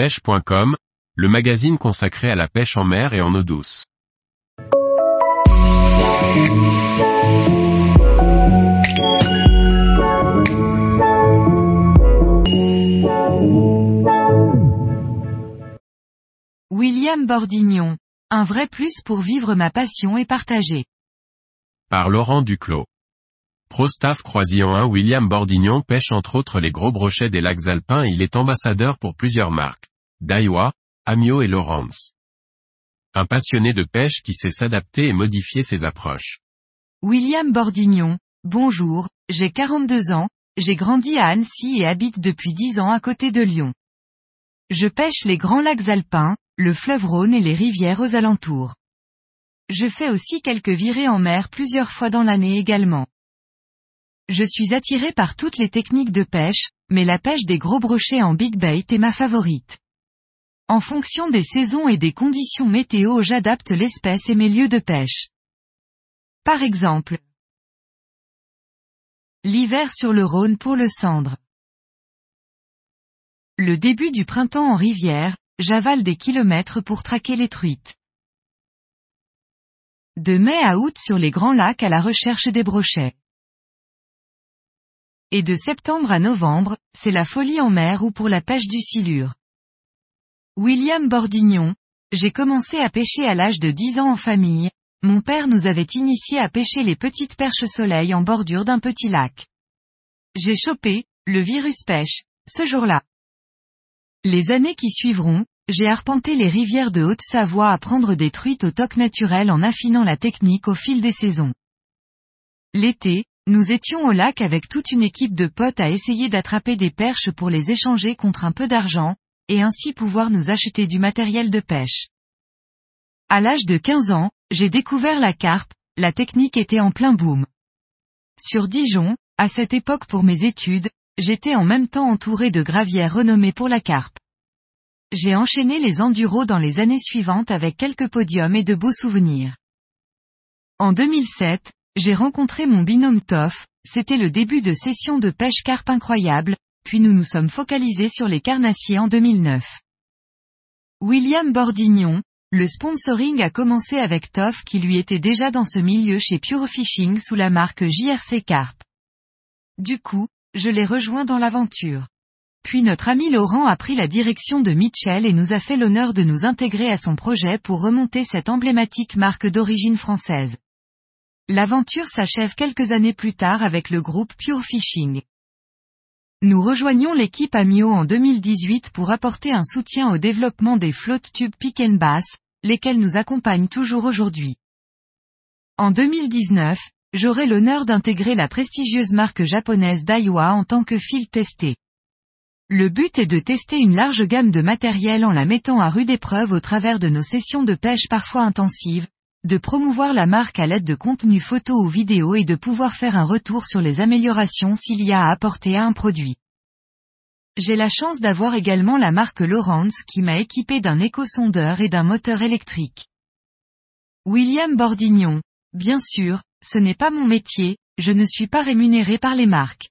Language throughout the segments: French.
pêche.com, le magazine consacré à la pêche en mer et en eau douce. William Bordignon. Un vrai plus pour vivre ma passion et partager. Par Laurent Duclos. Pro-staff Croisillon 1 William Bordignon pêche entre autres les gros brochets des lacs alpins et il est ambassadeur pour plusieurs marques. Daiwa, Amio et Lawrence. Un passionné de pêche qui sait s'adapter et modifier ses approches. William Bordignon. Bonjour, j'ai 42 ans, j'ai grandi à Annecy et habite depuis 10 ans à côté de Lyon. Je pêche les grands lacs alpins, le fleuve Rhône et les rivières aux alentours. Je fais aussi quelques virées en mer plusieurs fois dans l'année également. Je suis attiré par toutes les techniques de pêche, mais la pêche des gros brochets en big bait est ma favorite. En fonction des saisons et des conditions météo j'adapte l'espèce et mes lieux de pêche. Par exemple, l'hiver sur le Rhône pour le cendre. Le début du printemps en rivière, j'avale des kilomètres pour traquer les truites. De mai à août sur les grands lacs à la recherche des brochets. Et de septembre à novembre, c'est la folie en mer ou pour la pêche du silure. William Bordignon. J'ai commencé à pêcher à l'âge de 10 ans en famille. Mon père nous avait initié à pêcher les petites perches soleil en bordure d'un petit lac. J'ai chopé, le virus pêche, ce jour-là. Les années qui suivront, j'ai arpenté les rivières de Haute-Savoie à prendre des truites au toc naturel en affinant la technique au fil des saisons. L'été, nous étions au lac avec toute une équipe de potes à essayer d'attraper des perches pour les échanger contre un peu d'argent, et ainsi pouvoir nous acheter du matériel de pêche. À l'âge de 15 ans, j'ai découvert la carpe, la technique était en plein boom. Sur Dijon, à cette époque pour mes études, j'étais en même temps entouré de gravières renommées pour la carpe. J'ai enchaîné les enduros dans les années suivantes avec quelques podiums et de beaux souvenirs. En 2007, j'ai rencontré mon binôme Toff, c'était le début de sessions de pêche carpe incroyable, puis nous nous sommes focalisés sur les carnassiers en 2009. William Bordignon, le sponsoring a commencé avec Toff qui lui était déjà dans ce milieu chez Pure Fishing sous la marque JRC Carp. Du coup, je l'ai rejoint dans l'aventure. Puis notre ami Laurent a pris la direction de Mitchell et nous a fait l'honneur de nous intégrer à son projet pour remonter cette emblématique marque d'origine française. L'aventure s'achève quelques années plus tard avec le groupe Pure Fishing. Nous rejoignons l'équipe Amio en 2018 pour apporter un soutien au développement des flottes tubes Pick and Bass, lesquels nous accompagnent toujours aujourd'hui. En 2019, j'aurai l'honneur d'intégrer la prestigieuse marque japonaise Daiwa en tant que fil testé. Le but est de tester une large gamme de matériel en la mettant à rude épreuve au travers de nos sessions de pêche parfois intensives, de promouvoir la marque à l'aide de contenus photos ou vidéos et de pouvoir faire un retour sur les améliorations s'il y a à apporter à un produit. J'ai la chance d'avoir également la marque Lawrence qui m'a équipé d'un éco-sondeur et d'un moteur électrique. William Bordignon. Bien sûr, ce n'est pas mon métier, je ne suis pas rémunéré par les marques.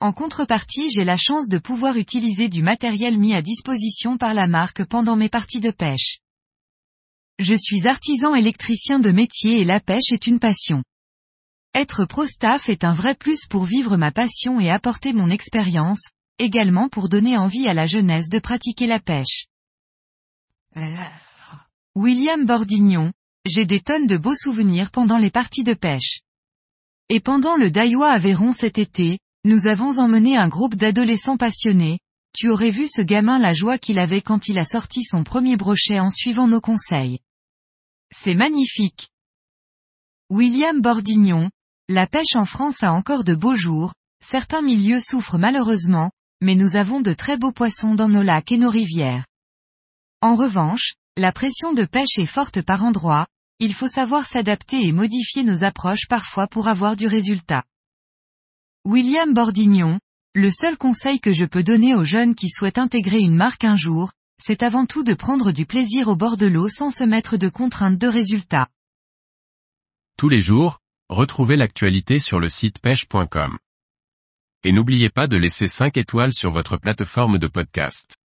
En contrepartie j'ai la chance de pouvoir utiliser du matériel mis à disposition par la marque pendant mes parties de pêche. Je suis artisan électricien de métier et la pêche est une passion. Être pro-staff est un vrai plus pour vivre ma passion et apporter mon expérience, également pour donner envie à la jeunesse de pratiquer la pêche. William Bordignon, j'ai des tonnes de beaux souvenirs pendant les parties de pêche. Et pendant le Daiwa Aveyron cet été, nous avons emmené un groupe d'adolescents passionnés, tu aurais vu ce gamin la joie qu'il avait quand il a sorti son premier brochet en suivant nos conseils. C'est magnifique. William Bordignon, la pêche en France a encore de beaux jours, certains milieux souffrent malheureusement, mais nous avons de très beaux poissons dans nos lacs et nos rivières. En revanche, la pression de pêche est forte par endroits, il faut savoir s'adapter et modifier nos approches parfois pour avoir du résultat. William Bordignon, le seul conseil que je peux donner aux jeunes qui souhaitent intégrer une marque un jour, c'est avant tout de prendre du plaisir au bord de l'eau sans se mettre de contraintes de résultats. Tous les jours, retrouvez l'actualité sur le site pêche.com. Et n'oubliez pas de laisser 5 étoiles sur votre plateforme de podcast.